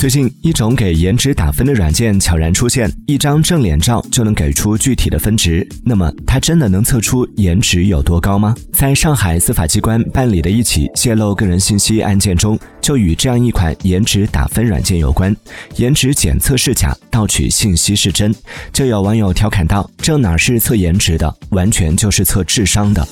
最近一种给颜值打分的软件悄然出现。一张正脸照就能给出具体的分值那么它真的能测出颜值有多高吗？在上海司法机关办理的一起泄露个人信息案件中就与这样一款颜值打分软件有关。颜值检测是假盗取信息是真就有网友调侃道这哪是测颜值的完全就是测智商的。